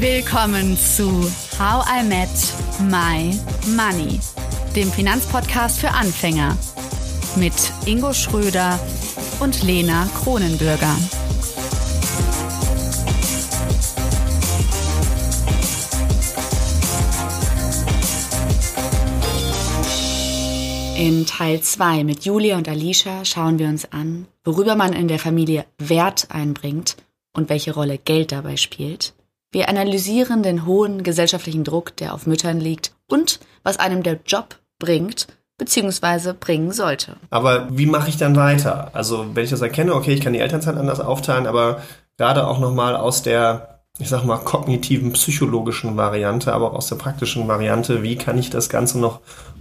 Willkommen zu How I Met My Money, dem Finanzpodcast für Anfänger mit Ingo Schröder und Lena Kronenbürger. In Teil 2 mit Julia und Alicia schauen wir uns an, worüber man in der Familie Wert einbringt und welche Rolle Geld dabei spielt. Wir analysieren den hohen gesellschaftlichen Druck, der auf Müttern liegt und was einem der Job bringt bzw. bringen sollte. Aber wie mache ich dann weiter? Also wenn ich das erkenne, okay, ich kann die Elternzeit anders aufteilen, aber gerade auch nochmal aus der ich sag mal, kognitiven, psychologischen Variante, aber auch aus der praktischen Variante, wie kann ich das Ganze noch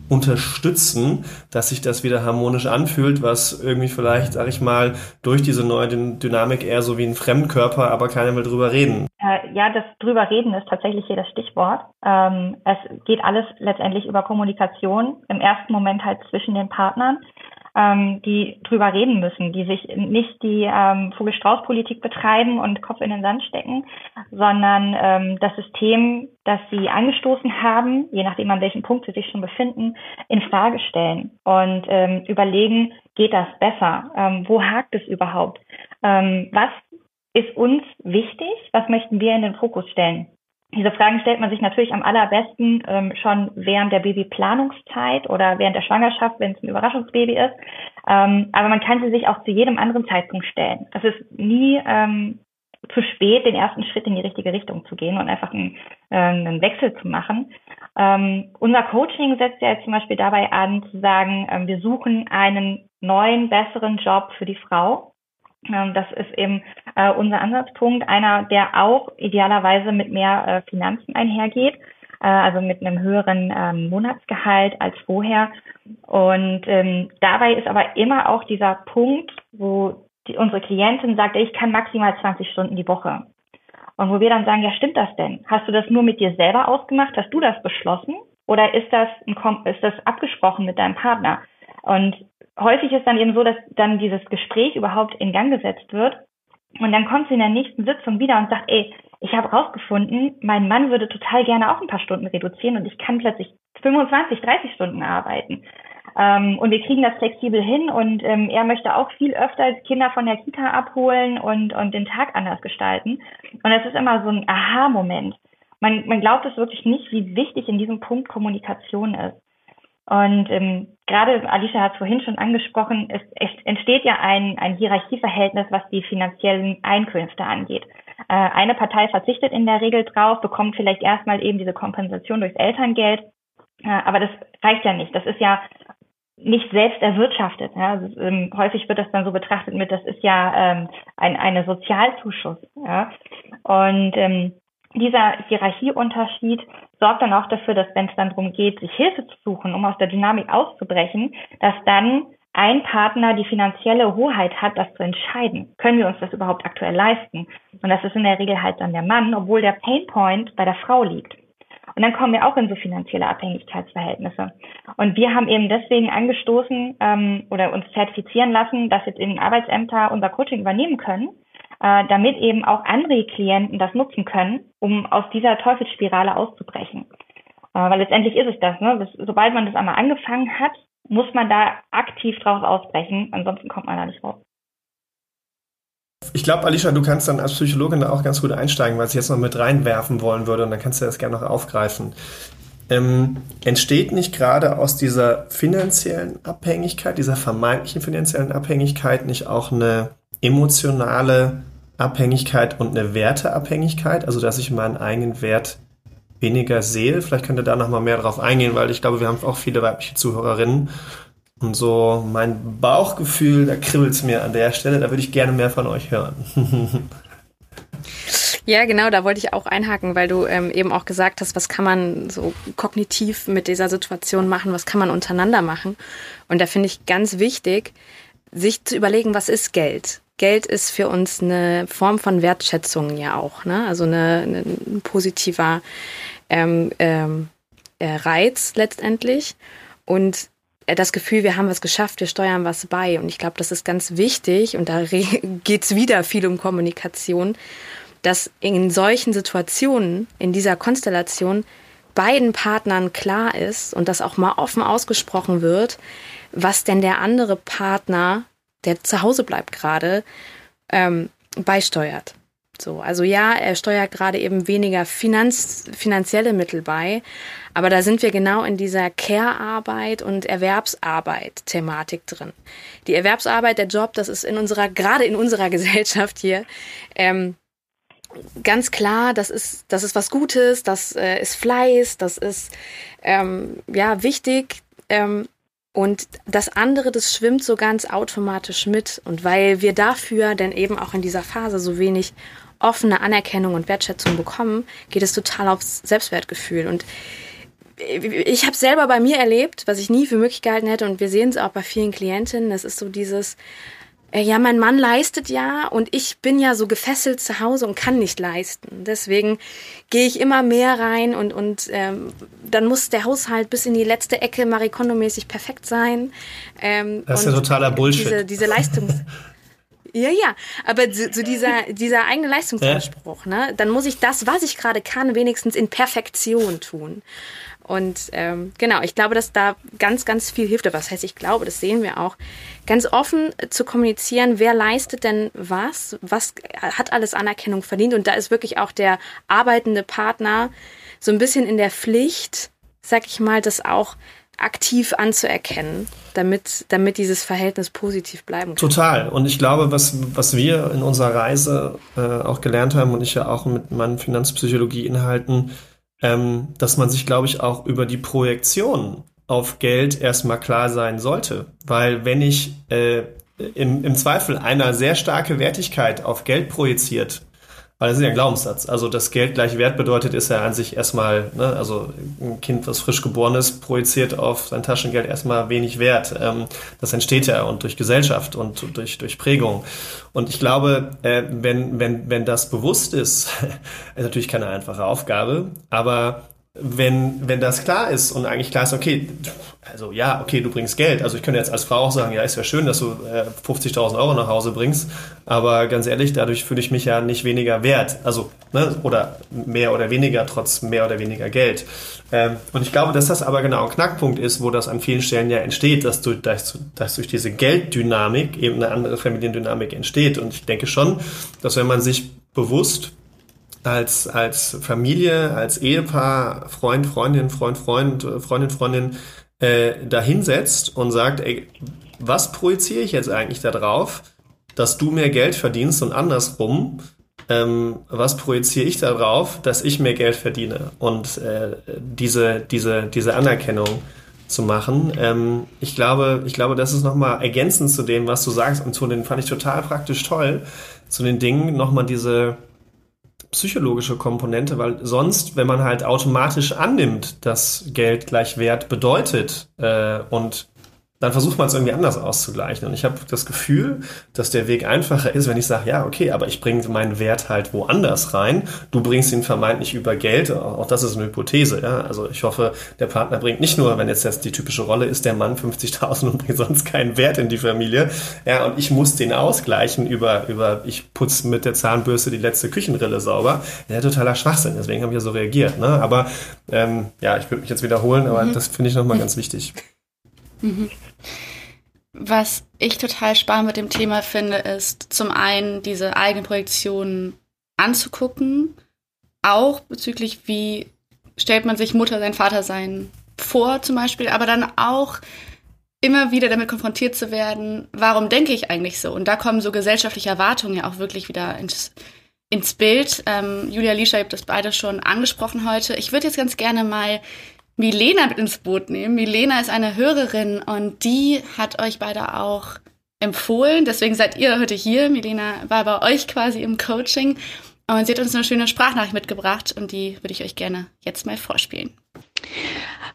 unterstützen, dass sich das wieder harmonisch anfühlt, was irgendwie vielleicht, sag ich mal, durch diese neue Dynamik eher so wie ein Fremdkörper, aber keiner will drüber reden. Äh, ja, das drüber reden ist tatsächlich hier das Stichwort. Ähm, es geht alles letztendlich über Kommunikation, im ersten Moment halt zwischen den Partnern ähm, die drüber reden müssen, die sich nicht die ähm, Vogel-Strauß-Politik betreiben und Kopf in den Sand stecken, sondern ähm, das System, das sie angestoßen haben, je nachdem an welchem Punkt sie sich schon befinden, in Frage stellen und ähm, überlegen, geht das besser? Ähm, wo hakt es überhaupt? Ähm, was ist uns wichtig? Was möchten wir in den Fokus stellen? Diese Fragen stellt man sich natürlich am allerbesten ähm, schon während der Babyplanungszeit oder während der Schwangerschaft, wenn es ein Überraschungsbaby ist. Ähm, aber man kann sie sich auch zu jedem anderen Zeitpunkt stellen. Es ist nie ähm, zu spät, den ersten Schritt in die richtige Richtung zu gehen und einfach einen, äh, einen Wechsel zu machen. Ähm, unser Coaching setzt ja jetzt zum Beispiel dabei an, zu sagen, ähm, wir suchen einen neuen, besseren Job für die Frau das ist eben äh, unser Ansatzpunkt, einer, der auch idealerweise mit mehr äh, Finanzen einhergeht, äh, also mit einem höheren ähm, Monatsgehalt als vorher. Und ähm, dabei ist aber immer auch dieser Punkt, wo die, unsere Klientin sagt, ich kann maximal 20 Stunden die Woche. Und wo wir dann sagen, ja, stimmt das denn? Hast du das nur mit dir selber ausgemacht? Hast du das beschlossen? Oder ist das, ein, ist das abgesprochen mit deinem Partner? Und häufig ist dann eben so, dass dann dieses Gespräch überhaupt in Gang gesetzt wird. Und dann kommt sie in der nächsten Sitzung wieder und sagt, ey, ich habe rausgefunden, mein Mann würde total gerne auch ein paar Stunden reduzieren und ich kann plötzlich 25, 30 Stunden arbeiten. Ähm, und wir kriegen das flexibel hin und ähm, er möchte auch viel öfter Kinder von der Kita abholen und, und den Tag anders gestalten. Und es ist immer so ein Aha-Moment. Man, man glaubt es wirklich nicht, wie wichtig in diesem Punkt Kommunikation ist. Und ähm, gerade Alicia hat es vorhin schon angesprochen, es, entsteht ja ein, ein Hierarchieverhältnis, was die finanziellen Einkünfte angeht. Äh, eine Partei verzichtet in der Regel drauf, bekommt vielleicht erstmal eben diese Kompensation durchs Elterngeld, äh, aber das reicht ja nicht. Das ist ja nicht selbst erwirtschaftet. Ja. Also, ähm, häufig wird das dann so betrachtet mit, das ist ja ähm, ein eine Sozialzuschuss. Ja. Und ähm, dieser Hierarchieunterschied sorgt dann auch dafür, dass wenn es dann darum geht, sich Hilfe zu suchen, um aus der Dynamik auszubrechen, dass dann ein Partner die finanzielle Hoheit hat, das zu entscheiden. Können wir uns das überhaupt aktuell leisten? Und das ist in der Regel halt dann der Mann, obwohl der Painpoint bei der Frau liegt. Und dann kommen wir auch in so finanzielle Abhängigkeitsverhältnisse. Und wir haben eben deswegen angestoßen ähm, oder uns zertifizieren lassen, dass jetzt in Arbeitsämter unser Coaching übernehmen können, äh, damit eben auch andere Klienten das nutzen können, um aus dieser Teufelsspirale auszubrechen. Äh, weil letztendlich ist es das, ne? Das, sobald man das einmal angefangen hat, muss man da aktiv draus ausbrechen, ansonsten kommt man da nicht raus. Ich glaube, Alicia, du kannst dann als Psychologin da auch ganz gut einsteigen, was ich jetzt noch mit reinwerfen wollen würde und dann kannst du das gerne noch aufgreifen. Ähm, entsteht nicht gerade aus dieser finanziellen Abhängigkeit, dieser vermeintlichen finanziellen Abhängigkeit nicht auch eine emotionale Abhängigkeit und eine Werteabhängigkeit, also dass ich meinen eigenen Wert weniger sehe. Vielleicht könnt ihr da noch mal mehr drauf eingehen, weil ich glaube, wir haben auch viele weibliche Zuhörerinnen. Und so mein Bauchgefühl, da kribbelt es mir an der Stelle, da würde ich gerne mehr von euch hören. Ja, genau, da wollte ich auch einhaken, weil du ähm, eben auch gesagt hast, was kann man so kognitiv mit dieser Situation machen, was kann man untereinander machen. Und da finde ich ganz wichtig, sich zu überlegen, was ist Geld? Geld ist für uns eine Form von Wertschätzung ja auch, ne? Also eine, eine, ein positiver ähm, ähm, äh, Reiz letztendlich und äh, das Gefühl, wir haben was geschafft, wir steuern was bei. Und ich glaube, das ist ganz wichtig und da geht es wieder viel um Kommunikation, dass in solchen Situationen, in dieser Konstellation, beiden Partnern klar ist und das auch mal offen ausgesprochen wird, was denn der andere Partner, der zu Hause bleibt gerade, ähm, beisteuert. So, also ja, er steuert gerade eben weniger Finanz, finanzielle Mittel bei, aber da sind wir genau in dieser Care-Arbeit und Erwerbsarbeit-Thematik drin. Die Erwerbsarbeit, der Job, das ist in unserer, gerade in unserer Gesellschaft hier, ähm, ganz klar, das ist, das ist was Gutes, das äh, ist Fleiß, das ist ähm, ja wichtig. Ähm, und das andere, das schwimmt so ganz automatisch mit. Und weil wir dafür denn eben auch in dieser Phase so wenig offene Anerkennung und Wertschätzung bekommen, geht es total aufs Selbstwertgefühl. Und ich habe selber bei mir erlebt, was ich nie für möglich gehalten hätte, und wir sehen es auch bei vielen Klientinnen, das ist so dieses, ja, mein Mann leistet ja und ich bin ja so gefesselt zu Hause und kann nicht leisten. Deswegen gehe ich immer mehr rein und, und ähm, dann muss der Haushalt bis in die letzte Ecke Marikondo-mäßig perfekt sein. Ähm, das ist ja totaler Bullshit. Diese, diese Leistungs... Ja, ja, aber so, so dieser, dieser eigene Leistungsanspruch, ne? Dann muss ich das, was ich gerade kann, wenigstens in Perfektion tun. Und ähm, genau, ich glaube, dass da ganz, ganz viel hilft. Was heißt, ich glaube, das sehen wir auch, ganz offen zu kommunizieren, wer leistet denn was, was hat alles Anerkennung verdient. Und da ist wirklich auch der arbeitende Partner so ein bisschen in der Pflicht, sag ich mal, das auch aktiv anzuerkennen, damit, damit dieses Verhältnis positiv bleiben kann. Total. Und ich glaube, was, was wir in unserer Reise äh, auch gelernt haben und ich ja auch mit meinen Finanzpsychologie-Inhalten, ähm, dass man sich, glaube ich, auch über die Projektion auf Geld erstmal klar sein sollte. Weil wenn ich äh, im, im Zweifel einer sehr starke Wertigkeit auf Geld projiziert, weil das ist ja ein Glaubenssatz. Also das Geld gleich Wert bedeutet, ist ja an sich erstmal, ne, also ein Kind, was frisch geboren ist, projiziert auf sein Taschengeld erstmal wenig Wert. Ähm, das entsteht ja und durch Gesellschaft und durch, durch Prägung. Und ich glaube, äh, wenn, wenn, wenn das bewusst ist, ist natürlich keine einfache Aufgabe, aber wenn, wenn das klar ist und eigentlich klar ist, okay, also ja, okay, du bringst Geld. Also ich könnte jetzt als Frau auch sagen, ja, ist ja schön, dass du äh, 50.000 Euro nach Hause bringst, aber ganz ehrlich, dadurch fühle ich mich ja nicht weniger wert. Also, ne, oder mehr oder weniger, trotz mehr oder weniger Geld. Ähm, und ich glaube, dass das aber genau ein Knackpunkt ist, wo das an vielen Stellen ja entsteht, dass, du, dass, dass durch diese Gelddynamik eben eine andere Familiendynamik entsteht. Und ich denke schon, dass wenn man sich bewusst als, als Familie, als Ehepaar, Freund, Freundin, Freund, Freund, Freundin, Freundin äh, dahinsetzt und sagt, ey, was projiziere ich jetzt eigentlich darauf, dass du mehr Geld verdienst und andersrum, ähm, was projiziere ich darauf, dass ich mehr Geld verdiene und äh, diese, diese, diese Anerkennung zu machen. Ähm, ich glaube, ich glaube, das ist nochmal ergänzend zu dem, was du sagst und zu den fand ich total praktisch toll, zu den Dingen nochmal diese, psychologische Komponente, weil sonst, wenn man halt automatisch annimmt, dass Geld gleich Wert bedeutet äh, und dann versucht man es irgendwie anders auszugleichen. Und ich habe das Gefühl, dass der Weg einfacher ist, wenn ich sage, ja, okay, aber ich bringe meinen Wert halt woanders rein. Du bringst ihn vermeintlich über Geld. Auch das ist eine Hypothese. Ja? Also ich hoffe, der Partner bringt nicht nur, wenn jetzt das die typische Rolle ist, der Mann 50.000 und bringt sonst keinen Wert in die Familie. Ja, und ich muss den ausgleichen über, über ich putze mit der Zahnbürste die letzte Küchenrille sauber. Ja, totaler Schwachsinn. Deswegen habe ich ja so reagiert. Ne? Aber ähm, ja, ich würde mich jetzt wiederholen, aber mhm. das finde ich nochmal ganz wichtig. Mhm. Was ich total spannend mit dem Thema finde, ist zum einen diese eigenen Projektionen anzugucken, auch bezüglich, wie stellt man sich Mutter sein, Vater sein vor zum Beispiel, aber dann auch immer wieder damit konfrontiert zu werden, warum denke ich eigentlich so? Und da kommen so gesellschaftliche Erwartungen ja auch wirklich wieder ins, ins Bild. Ähm, Julia Lischer, ihr habt das beide schon angesprochen heute. Ich würde jetzt ganz gerne mal Milena mit ins Boot nehmen. Milena ist eine Hörerin und die hat euch beide auch empfohlen. Deswegen seid ihr heute hier. Milena war bei euch quasi im Coaching und sie hat uns eine schöne Sprachnachricht mitgebracht und die würde ich euch gerne jetzt mal vorspielen.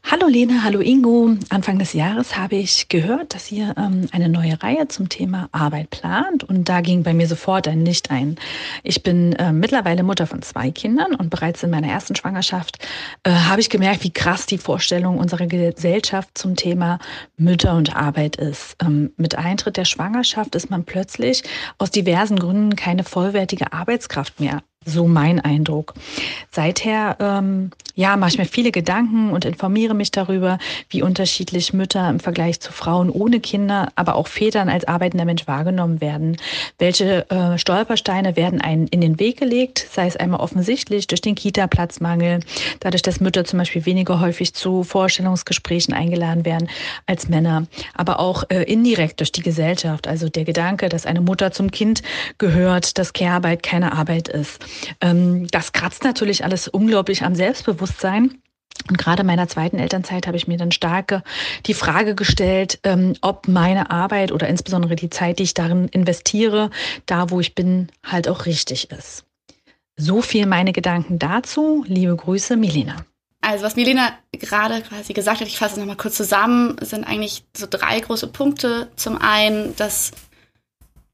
Hallo Lena, hallo Ingo. Anfang des Jahres habe ich gehört, dass ihr ähm, eine neue Reihe zum Thema Arbeit plant und da ging bei mir sofort ein Licht ein. Ich bin äh, mittlerweile Mutter von zwei Kindern und bereits in meiner ersten Schwangerschaft äh, habe ich gemerkt, wie krass die Vorstellung unserer Gesellschaft zum Thema Mütter und Arbeit ist. Ähm, mit Eintritt der Schwangerschaft ist man plötzlich aus diversen Gründen keine vollwertige Arbeitskraft mehr so mein Eindruck. Seither ähm, ja, mache ich mir viele Gedanken und informiere mich darüber, wie unterschiedlich Mütter im Vergleich zu Frauen ohne Kinder, aber auch Vätern als arbeitender Mensch wahrgenommen werden. Welche äh, Stolpersteine werden einen in den Weg gelegt, sei es einmal offensichtlich durch den Kita-Platzmangel, dadurch, dass Mütter zum Beispiel weniger häufig zu Vorstellungsgesprächen eingeladen werden als Männer, aber auch äh, indirekt durch die Gesellschaft. Also der Gedanke, dass eine Mutter zum Kind gehört, dass Care-Arbeit keine Arbeit ist. Ähm, das kratzt natürlich alles unglaublich am Selbstbewusstsein. Und gerade in meiner zweiten Elternzeit habe ich mir dann stark die Frage gestellt, ähm, ob meine Arbeit oder insbesondere die Zeit, die ich darin investiere, da wo ich bin, halt auch richtig ist. So viel meine Gedanken dazu. Liebe Grüße, Milena. Also was Milena gerade quasi gesagt hat, ich fasse es nochmal kurz zusammen, sind eigentlich so drei große Punkte. Zum einen, dass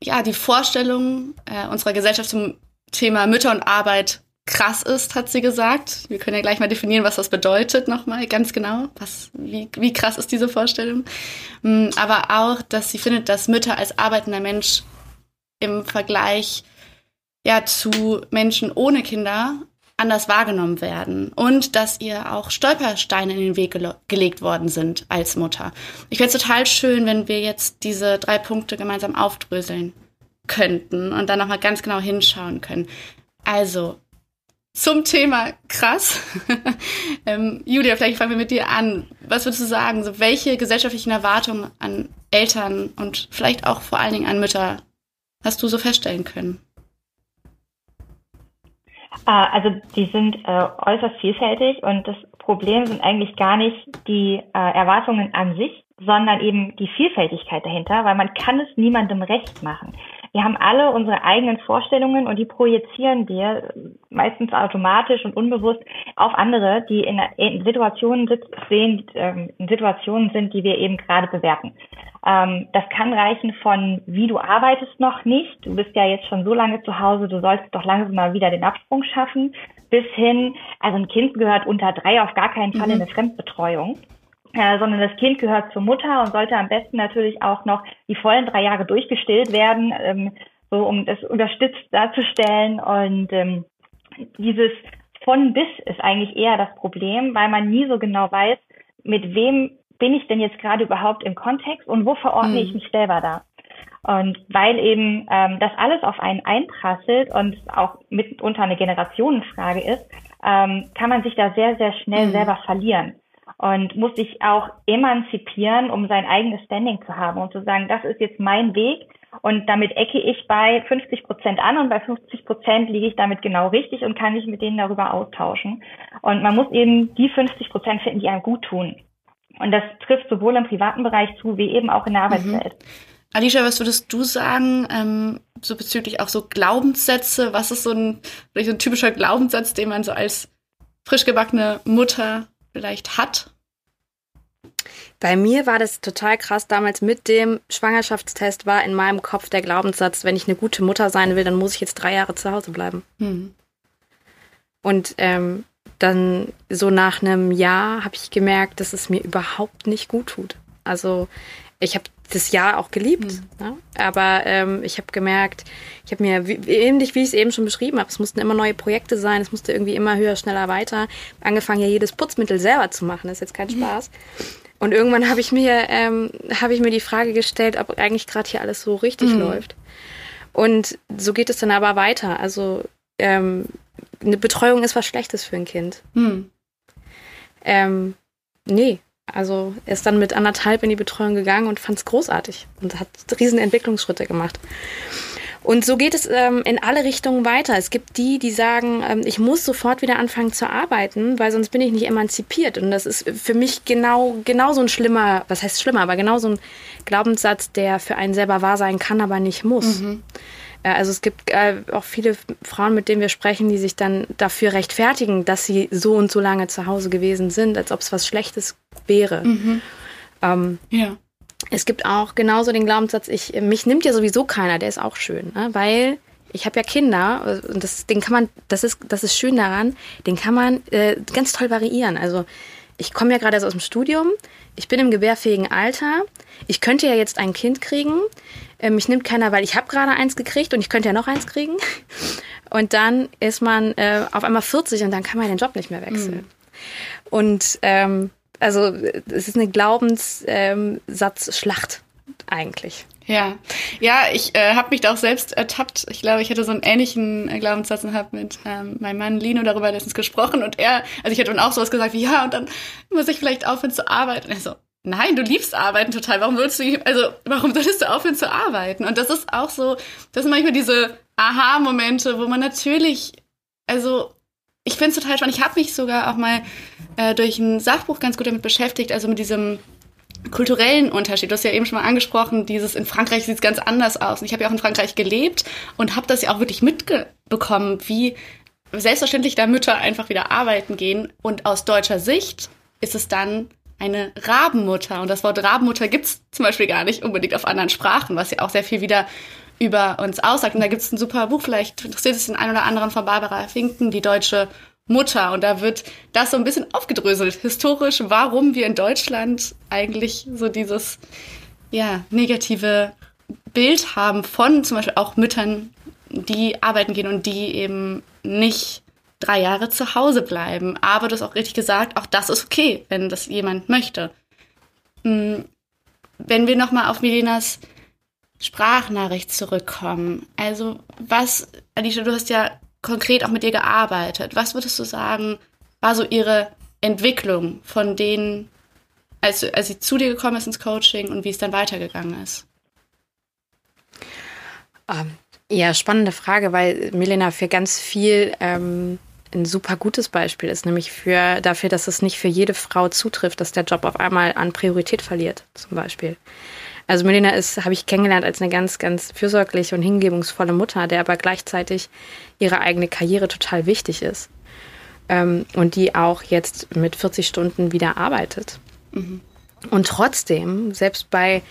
ja die Vorstellung äh, unserer Gesellschaft zum Thema Mütter und Arbeit krass ist, hat sie gesagt. Wir können ja gleich mal definieren, was das bedeutet nochmal ganz genau. Was, wie, wie krass ist diese Vorstellung? Mm, aber auch, dass sie findet, dass Mütter als arbeitender Mensch im Vergleich ja, zu Menschen ohne Kinder anders wahrgenommen werden und dass ihr auch Stolpersteine in den Weg gele gelegt worden sind als Mutter. Ich fände es total schön, wenn wir jetzt diese drei Punkte gemeinsam aufdröseln könnten und dann nochmal ganz genau hinschauen können. Also, zum Thema krass. ähm, Julia, vielleicht fangen wir mit dir an. Was würdest du sagen? So, welche gesellschaftlichen Erwartungen an Eltern und vielleicht auch vor allen Dingen an Mütter hast du so feststellen können? Ah, also die sind äh, äußerst vielfältig und das Problem sind eigentlich gar nicht die äh, Erwartungen an sich, sondern eben die Vielfältigkeit dahinter, weil man kann es niemandem recht machen. Wir haben alle unsere eigenen Vorstellungen und die projizieren wir meistens automatisch und unbewusst auf andere, die in, in Situationen sehen, ähm, in Situationen sind, die wir eben gerade bewerten. Ähm, das kann reichen von, wie du arbeitest noch nicht, du bist ja jetzt schon so lange zu Hause, du sollst doch langsam mal wieder den Absprung schaffen, bis hin, also ein Kind gehört unter drei auf gar keinen Fall mhm. in eine Fremdbetreuung. Äh, sondern das Kind gehört zur Mutter und sollte am besten natürlich auch noch die vollen drei Jahre durchgestillt werden, ähm, so um das überstützt darzustellen. Und ähm, dieses von bis ist eigentlich eher das Problem, weil man nie so genau weiß, mit wem bin ich denn jetzt gerade überhaupt im Kontext und wo verordne mhm. ich mich selber da. Und weil eben ähm, das alles auf einen einprasselt und auch mitunter eine Generationenfrage ist, ähm, kann man sich da sehr, sehr schnell mhm. selber verlieren und muss sich auch emanzipieren, um sein eigenes Standing zu haben und zu sagen, das ist jetzt mein Weg und damit ecke ich bei 50 Prozent an und bei 50 Prozent liege ich damit genau richtig und kann mich mit denen darüber austauschen. Und man muss eben die 50 Prozent finden, die einem gut tun. Und das trifft sowohl im privaten Bereich zu, wie eben auch in der Arbeitswelt. Mhm. Alicia, was würdest du sagen, ähm, so bezüglich auch so Glaubenssätze? Was ist so ein, vielleicht so ein typischer Glaubenssatz, den man so als frisch gebackene Mutter vielleicht hat? Bei mir war das total krass. Damals mit dem Schwangerschaftstest war in meinem Kopf der Glaubenssatz, wenn ich eine gute Mutter sein will, dann muss ich jetzt drei Jahre zu Hause bleiben. Hm. Und ähm, dann so nach einem Jahr habe ich gemerkt, dass es mir überhaupt nicht gut tut. Also ich habe das Jahr auch geliebt. Mhm. Ne? Aber ähm, ich habe gemerkt, ich habe mir, wie, ähnlich wie ich es eben schon beschrieben habe, es mussten immer neue Projekte sein, es musste irgendwie immer höher, schneller, weiter. Angefangen ja jedes Putzmittel selber zu machen, das ist jetzt kein mhm. Spaß. Und irgendwann habe ich mir, ähm, habe ich mir die Frage gestellt, ob eigentlich gerade hier alles so richtig mhm. läuft. Und so geht es dann aber weiter. Also ähm, eine Betreuung ist was Schlechtes für ein Kind. Mhm. Ähm, nee, also er ist dann mit anderthalb in die Betreuung gegangen und fand es großartig und hat riesen Entwicklungsschritte gemacht. Und so geht es ähm, in alle Richtungen weiter. Es gibt die, die sagen, ähm, ich muss sofort wieder anfangen zu arbeiten, weil sonst bin ich nicht emanzipiert. Und das ist für mich genau, genau so ein schlimmer, was heißt schlimmer, aber genau so ein Glaubenssatz, der für einen selber wahr sein kann, aber nicht muss. Mhm. Äh, also es gibt äh, auch viele Frauen, mit denen wir sprechen, die sich dann dafür rechtfertigen, dass sie so und so lange zu Hause gewesen sind, als ob es was Schlechtes wäre. Mhm. Ähm, ja. Es gibt auch genauso den Glaubenssatz, ich, mich nimmt ja sowieso keiner, der ist auch schön, ne? weil ich habe ja Kinder und das, den kann man, das ist, das ist schön daran, den kann man äh, ganz toll variieren. Also ich komme ja gerade aus dem Studium, ich bin im gebärfähigen Alter, ich könnte ja jetzt ein Kind kriegen, äh, mich nimmt keiner, weil ich habe gerade eins gekriegt und ich könnte ja noch eins kriegen. und dann ist man äh, auf einmal 40 und dann kann man den Job nicht mehr wechseln. Mhm. Und ähm, also es ist eine Glaubenssatzschlacht ähm, eigentlich. Ja, ja, ich äh, habe mich da auch selbst ertappt. Ich glaube, ich hatte so einen ähnlichen äh, Glaubenssatz und habe mit ähm, meinem Mann Lino darüber letztens gesprochen und er, also ich hatte dann auch sowas gesagt wie, ja, und dann muss ich vielleicht aufhören zu arbeiten. Und er so, nein, du liebst Arbeiten total. Warum willst du, also warum solltest du aufhören zu arbeiten? Und das ist auch so, das sind manchmal diese Aha-Momente, wo man natürlich, also ich finde es total spannend. Ich habe mich sogar auch mal äh, durch ein Sachbuch ganz gut damit beschäftigt, also mit diesem kulturellen Unterschied. Du hast ja eben schon mal angesprochen, dieses in Frankreich sieht es ganz anders aus. Und ich habe ja auch in Frankreich gelebt und habe das ja auch wirklich mitbekommen, wie selbstverständlich da Mütter einfach wieder arbeiten gehen. Und aus deutscher Sicht ist es dann eine Rabenmutter. Und das Wort Rabenmutter gibt es zum Beispiel gar nicht unbedingt auf anderen Sprachen, was ja auch sehr viel wieder über uns aussagt. Und da gibt es ein super Buch, vielleicht interessiert es den einen oder anderen von Barbara Finken, die deutsche Mutter. Und da wird das so ein bisschen aufgedröselt, historisch, warum wir in Deutschland eigentlich so dieses ja, negative Bild haben von zum Beispiel auch Müttern, die arbeiten gehen und die eben nicht drei Jahre zu Hause bleiben. Aber du hast auch richtig gesagt, auch das ist okay, wenn das jemand möchte. Hm, wenn wir nochmal auf Milenas Sprachnachricht zurückkommen. Also was, Alicia, du hast ja konkret auch mit ihr gearbeitet. Was würdest du sagen, war so ihre Entwicklung von denen, als, als sie zu dir gekommen ist ins Coaching und wie es dann weitergegangen ist? Ähm, ja, spannende Frage, weil Milena für ganz viel ähm, ein super gutes Beispiel ist, nämlich für, dafür, dass es nicht für jede Frau zutrifft, dass der Job auf einmal an Priorität verliert, zum Beispiel. Also Melina ist, habe ich kennengelernt als eine ganz, ganz fürsorgliche und hingebungsvolle Mutter, der aber gleichzeitig ihre eigene Karriere total wichtig ist. Ähm, und die auch jetzt mit 40 Stunden wieder arbeitet. Mhm. Und trotzdem, selbst bei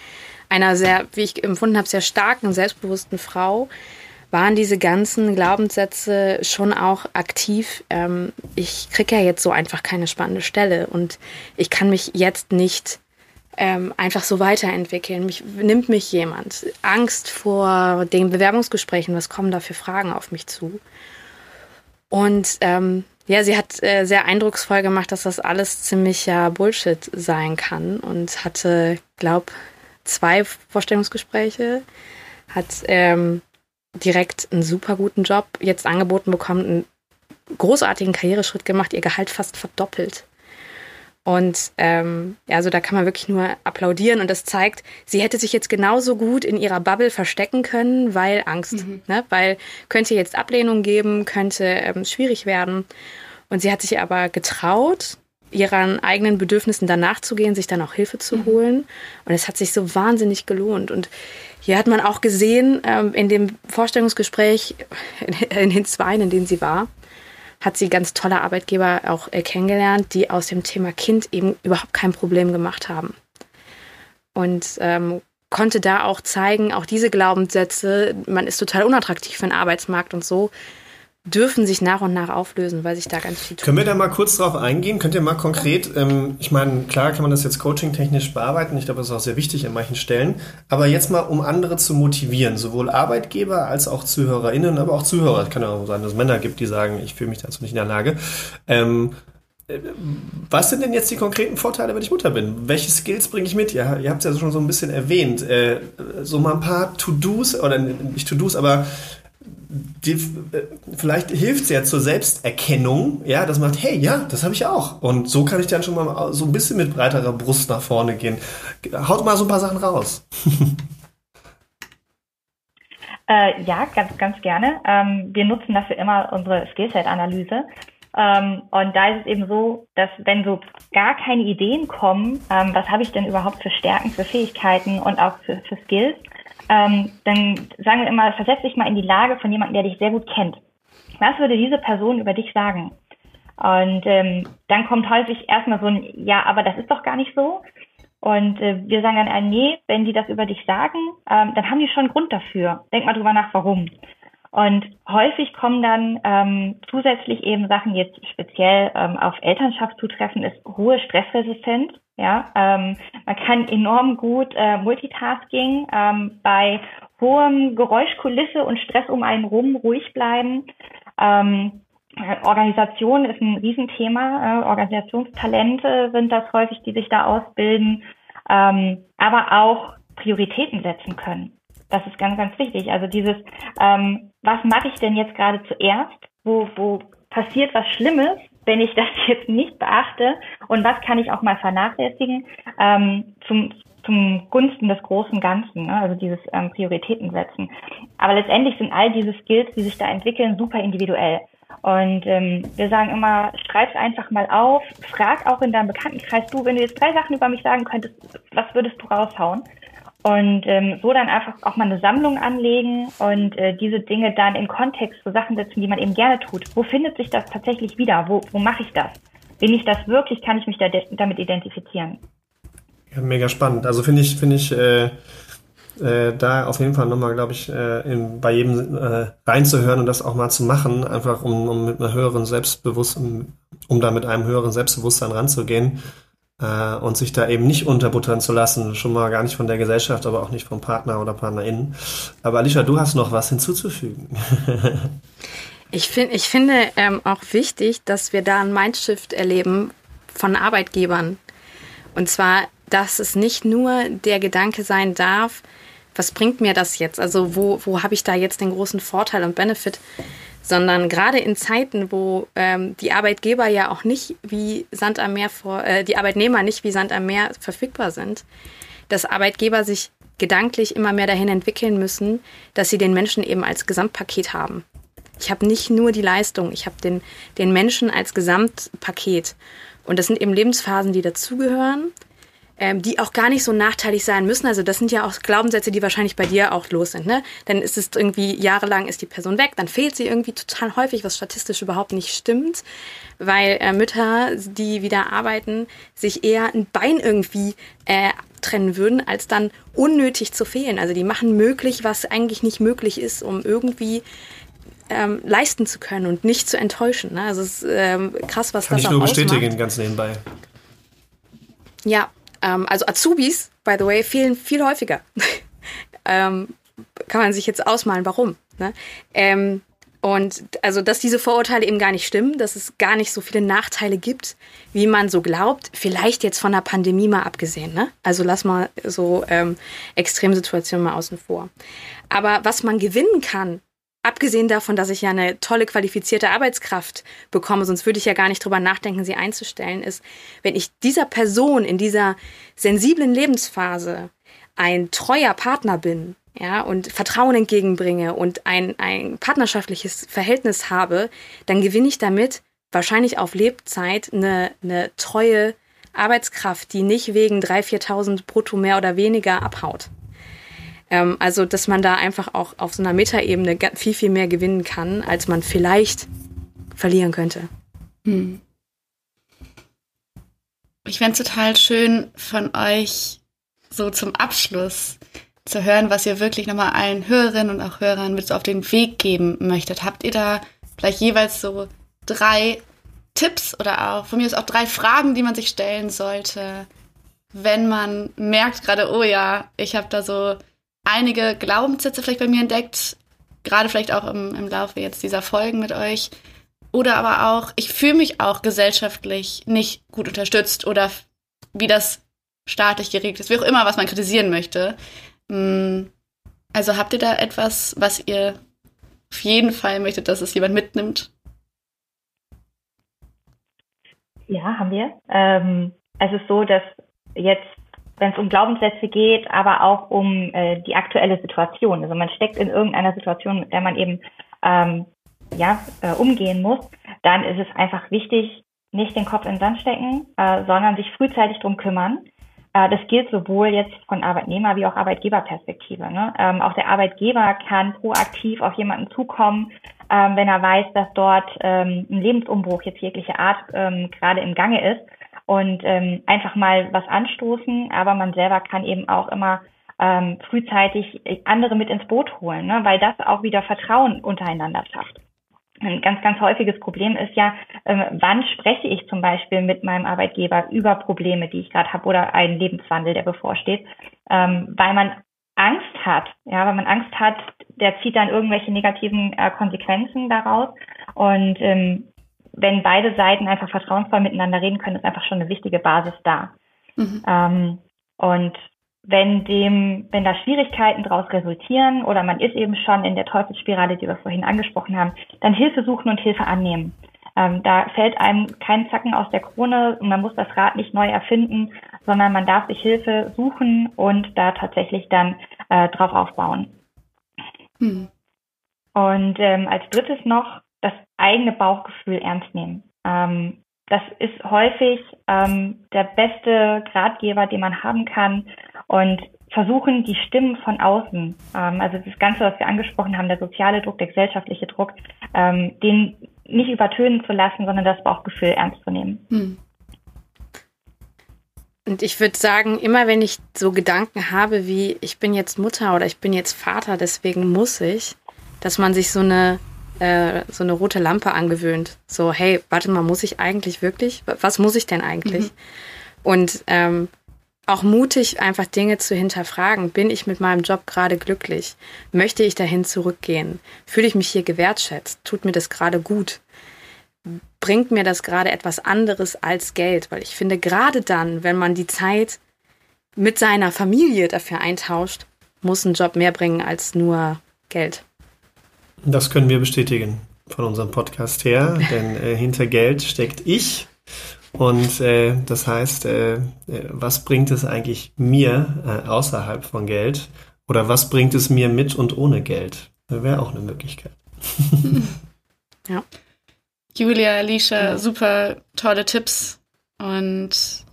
einer sehr, wie ich empfunden habe, sehr starken, selbstbewussten Frau, waren diese ganzen Glaubenssätze schon auch aktiv. Ähm, ich kriege ja jetzt so einfach keine spannende Stelle und ich kann mich jetzt nicht ähm, einfach so weiterentwickeln. Mich, nimmt mich jemand? Angst vor den Bewerbungsgesprächen, was kommen da für Fragen auf mich zu? Und ähm, ja, sie hat äh, sehr eindrucksvoll gemacht, dass das alles ziemlicher Bullshit sein kann und hatte, glaub, zwei Vorstellungsgespräche, hat ähm, direkt einen super guten Job jetzt angeboten bekommen, einen großartigen Karriereschritt gemacht, ihr Gehalt fast verdoppelt. Und ähm, also da kann man wirklich nur applaudieren und das zeigt, sie hätte sich jetzt genauso gut in ihrer Bubble verstecken können, weil Angst, mhm. ne? weil könnte jetzt Ablehnung geben, könnte ähm, schwierig werden. Und sie hat sich aber getraut, ihren eigenen Bedürfnissen danach zu gehen, sich dann auch Hilfe zu mhm. holen. Und es hat sich so wahnsinnig gelohnt. Und hier hat man auch gesehen, ähm, in dem Vorstellungsgespräch, in, in den zwei, in denen sie war, hat sie ganz tolle Arbeitgeber auch äh, kennengelernt, die aus dem Thema Kind eben überhaupt kein Problem gemacht haben. Und ähm, konnte da auch zeigen, auch diese Glaubenssätze, man ist total unattraktiv für den Arbeitsmarkt und so, dürfen sich nach und nach auflösen, weil sich da ganz viel tut. Können wir da mal kurz drauf eingehen? Könnt ihr mal konkret, ähm, ich meine, klar kann man das jetzt coaching-technisch bearbeiten, ich glaube, das ist auch sehr wichtig an manchen Stellen, aber jetzt mal, um andere zu motivieren, sowohl Arbeitgeber als auch ZuhörerInnen, aber auch Zuhörer. Es kann ja auch sein, dass es Männer gibt, die sagen, ich fühle mich dazu nicht in der Lage. Ähm, äh, was sind denn jetzt die konkreten Vorteile, wenn ich Mutter bin? Welche Skills bringe ich mit? Ja, ihr habt es ja schon so ein bisschen erwähnt. Äh, so mal ein paar To-Dos, oder nicht To-Dos, aber die, äh, vielleicht hilft es ja zur Selbsterkennung, ja, dass man sagt, hey, ja, das habe ich auch. Und so kann ich dann schon mal so ein bisschen mit breiterer Brust nach vorne gehen. Haut mal so ein paar Sachen raus. äh, ja, ganz, ganz gerne. Ähm, wir nutzen dafür immer unsere Skillset-Analyse. Ähm, und da ist es eben so, dass wenn so gar keine Ideen kommen, ähm, was habe ich denn überhaupt für Stärken, für Fähigkeiten und auch für, für Skills, ähm, dann sagen wir immer, versetz dich mal in die Lage von jemandem, der dich sehr gut kennt. Was würde diese Person über dich sagen? Und ähm, dann kommt häufig erstmal so ein, ja, aber das ist doch gar nicht so. Und äh, wir sagen dann, äh, nee, wenn die das über dich sagen, ähm, dann haben die schon einen Grund dafür. Denk mal drüber nach, warum. Und häufig kommen dann ähm, zusätzlich eben Sachen, die jetzt speziell ähm, auf Elternschaft zutreffen, ist hohe Stressresistenz. Ja, ähm, man kann enorm gut äh, Multitasking ähm, bei hohem Geräuschkulisse und Stress um einen rum ruhig bleiben. Ähm, Organisation ist ein Riesenthema. Äh, Organisationstalente sind das häufig, die sich da ausbilden, ähm, aber auch Prioritäten setzen können. Das ist ganz, ganz wichtig. Also dieses, ähm, was mache ich denn jetzt gerade zuerst? Wo, wo passiert was Schlimmes, wenn ich das jetzt nicht beachte? Und was kann ich auch mal vernachlässigen ähm, zum, zum Gunsten des großen Ganzen? Ne? Also dieses ähm, Prioritäten setzen. Aber letztendlich sind all diese Skills, die sich da entwickeln, super individuell. Und ähm, wir sagen immer, schreib einfach mal auf, frag auch in deinem Bekanntenkreis, du, wenn du jetzt drei Sachen über mich sagen könntest, was würdest du raushauen? Und ähm, so dann einfach auch mal eine Sammlung anlegen und äh, diese Dinge dann in Kontext zu Sachen setzen, die man eben gerne tut. Wo findet sich das tatsächlich wieder? Wo, wo mache ich das? Bin ich das wirklich? Kann ich mich da damit identifizieren? Ja, mega spannend. Also finde ich, finde ich, äh, äh, da auf jeden Fall nochmal, glaube ich, äh, in, bei jedem äh, reinzuhören und das auch mal zu machen, einfach um, um mit einer höheren Selbstbewusstsein, um da mit einem höheren Selbstbewusstsein ranzugehen äh, und sich da eben nicht unterbuttern zu lassen, schon mal gar nicht von der Gesellschaft, aber auch nicht vom Partner oder PartnerInnen. Aber Alicia, du hast noch was hinzuzufügen. ich, find, ich finde ähm, auch wichtig, dass wir da ein Mindshift erleben von Arbeitgebern. Und zwar, dass es nicht nur der Gedanke sein darf, was bringt mir das jetzt? Also wo, wo habe ich da jetzt den großen Vorteil und Benefit? Sondern gerade in Zeiten, wo ähm, die Arbeitgeber ja auch nicht wie Sand am Meer vor, äh, die Arbeitnehmer nicht wie Sand am Meer verfügbar sind, dass Arbeitgeber sich gedanklich immer mehr dahin entwickeln müssen, dass sie den Menschen eben als Gesamtpaket haben. Ich habe nicht nur die Leistung, ich habe den, den Menschen als Gesamtpaket. Und das sind eben Lebensphasen, die dazugehören ähm, die auch gar nicht so nachteilig sein müssen. Also das sind ja auch Glaubenssätze, die wahrscheinlich bei dir auch los sind. Ne? Dann ist es irgendwie jahrelang ist die Person weg, dann fehlt sie irgendwie total häufig, was statistisch überhaupt nicht stimmt, weil äh, Mütter, die wieder arbeiten, sich eher ein Bein irgendwie äh, trennen würden, als dann unnötig zu fehlen. Also die machen möglich, was eigentlich nicht möglich ist, um irgendwie ähm, leisten zu können und nicht zu enttäuschen. Ne? Also es ist ähm, krass, was Kann das ich nur bestätigen, ganz nebenbei. Ja, ähm, also Azubis, by the way, fehlen viel häufiger. ähm, kann man sich jetzt ausmalen, warum. Ne? Ähm, und also, dass diese Vorurteile eben gar nicht stimmen, dass es gar nicht so viele Nachteile gibt, wie man so glaubt. Vielleicht jetzt von der Pandemie mal abgesehen. Ne? Also lass mal so ähm, Extremsituationen mal außen vor. Aber was man gewinnen kann, Abgesehen davon, dass ich ja eine tolle qualifizierte Arbeitskraft bekomme, sonst würde ich ja gar nicht drüber nachdenken, sie einzustellen, ist, wenn ich dieser Person in dieser sensiblen Lebensphase ein treuer Partner bin, ja, und Vertrauen entgegenbringe und ein, ein partnerschaftliches Verhältnis habe, dann gewinne ich damit wahrscheinlich auf Lebzeit eine, eine treue Arbeitskraft, die nicht wegen 3.000, 4.000 brutto mehr oder weniger abhaut. Ähm, also, dass man da einfach auch auf so einer Metaebene viel, viel mehr gewinnen kann, als man vielleicht verlieren könnte. Hm. Ich fände es total schön von euch so zum Abschluss zu hören, was ihr wirklich nochmal allen Hörerinnen und auch Hörern mit so auf den Weg geben möchtet. Habt ihr da vielleicht jeweils so drei Tipps oder auch von mir aus auch drei Fragen, die man sich stellen sollte, wenn man merkt gerade, oh ja, ich habe da so einige Glaubenssätze vielleicht bei mir entdeckt, gerade vielleicht auch im, im Laufe jetzt dieser Folgen mit euch. Oder aber auch, ich fühle mich auch gesellschaftlich nicht gut unterstützt oder wie das staatlich geregelt ist, wie auch immer, was man kritisieren möchte. Mm, also habt ihr da etwas, was ihr auf jeden Fall möchtet, dass es jemand mitnimmt? Ja, haben wir. Ähm, es ist so, dass jetzt wenn es um Glaubenssätze geht, aber auch um äh, die aktuelle Situation. Also man steckt in irgendeiner Situation, mit der man eben ähm, ja, äh, umgehen muss, dann ist es einfach wichtig, nicht den Kopf in den Sand stecken, äh, sondern sich frühzeitig drum kümmern. Äh, das gilt sowohl jetzt von Arbeitnehmer- wie auch Arbeitgeberperspektive. Ne? Ähm, auch der Arbeitgeber kann proaktiv auf jemanden zukommen, ähm, wenn er weiß, dass dort ähm, ein Lebensumbruch jetzt jegliche Art ähm, gerade im Gange ist und ähm, einfach mal was anstoßen, aber man selber kann eben auch immer ähm, frühzeitig andere mit ins Boot holen, ne? weil das auch wieder Vertrauen untereinander schafft. Ein ganz, ganz häufiges Problem ist ja, ähm, wann spreche ich zum Beispiel mit meinem Arbeitgeber über Probleme, die ich gerade habe oder einen Lebenswandel, der bevorsteht, ähm, weil man Angst hat, ja, weil man Angst hat, der zieht dann irgendwelche negativen äh, Konsequenzen daraus Und ähm, wenn beide Seiten einfach vertrauensvoll miteinander reden können, ist einfach schon eine wichtige Basis da. Mhm. Ähm, und wenn dem, wenn da Schwierigkeiten daraus resultieren oder man ist eben schon in der Teufelsspirale, die wir vorhin angesprochen haben, dann Hilfe suchen und Hilfe annehmen. Ähm, da fällt einem kein Zacken aus der Krone und man muss das Rad nicht neu erfinden, sondern man darf sich Hilfe suchen und da tatsächlich dann äh, drauf aufbauen. Hm. Und ähm, als drittes noch das eigene Bauchgefühl ernst nehmen. Ähm, das ist häufig ähm, der beste Gradgeber, den man haben kann und versuchen, die Stimmen von außen, ähm, also das Ganze, was wir angesprochen haben, der soziale Druck, der gesellschaftliche Druck, ähm, den nicht übertönen zu lassen, sondern das Bauchgefühl ernst zu nehmen. Hm. Und ich würde sagen, immer wenn ich so Gedanken habe wie, ich bin jetzt Mutter oder ich bin jetzt Vater, deswegen muss ich, dass man sich so eine äh, so eine rote Lampe angewöhnt. So, hey, warte mal, muss ich eigentlich wirklich? Was muss ich denn eigentlich? Mhm. Und ähm, auch mutig, einfach Dinge zu hinterfragen. Bin ich mit meinem Job gerade glücklich? Möchte ich dahin zurückgehen? Fühle ich mich hier gewertschätzt? Tut mir das gerade gut? Bringt mir das gerade etwas anderes als Geld? Weil ich finde, gerade dann, wenn man die Zeit mit seiner Familie dafür eintauscht, muss ein Job mehr bringen als nur Geld. Das können wir bestätigen von unserem Podcast her, denn äh, hinter Geld steckt ich. Und äh, das heißt, äh, äh, was bringt es eigentlich mir äh, außerhalb von Geld? Oder was bringt es mir mit und ohne Geld? Wäre auch eine Möglichkeit. ja. Julia, Alicia, super tolle Tipps. Und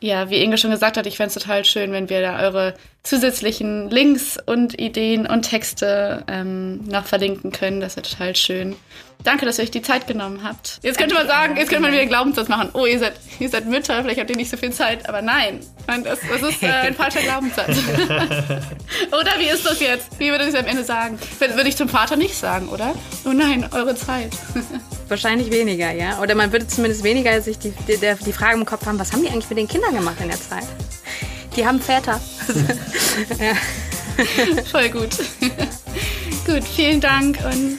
ja, wie Inge schon gesagt hat, ich fände es total schön, wenn wir da eure zusätzlichen Links und Ideen und Texte ähm, noch verlinken können. Das wäre total schön. Danke, dass ihr euch die Zeit genommen habt. Jetzt könnte man sagen, jetzt könnte man wieder einen Glaubenssatz machen. Oh, ihr seid, ihr seid Mütter, vielleicht habt ihr nicht so viel Zeit. Aber nein, das, das ist äh, ein falscher Glaubenssatz. oder wie ist das jetzt? Wie würde ich es am Ende sagen? Würde ich zum Vater nicht sagen, oder? Oh nein, eure Zeit. Wahrscheinlich weniger, ja. Oder man würde zumindest weniger sich die, die, die Frage im Kopf haben, was haben die eigentlich mit den Kindern gemacht in der Zeit? Die haben Väter. ja. Voll gut. gut, vielen Dank und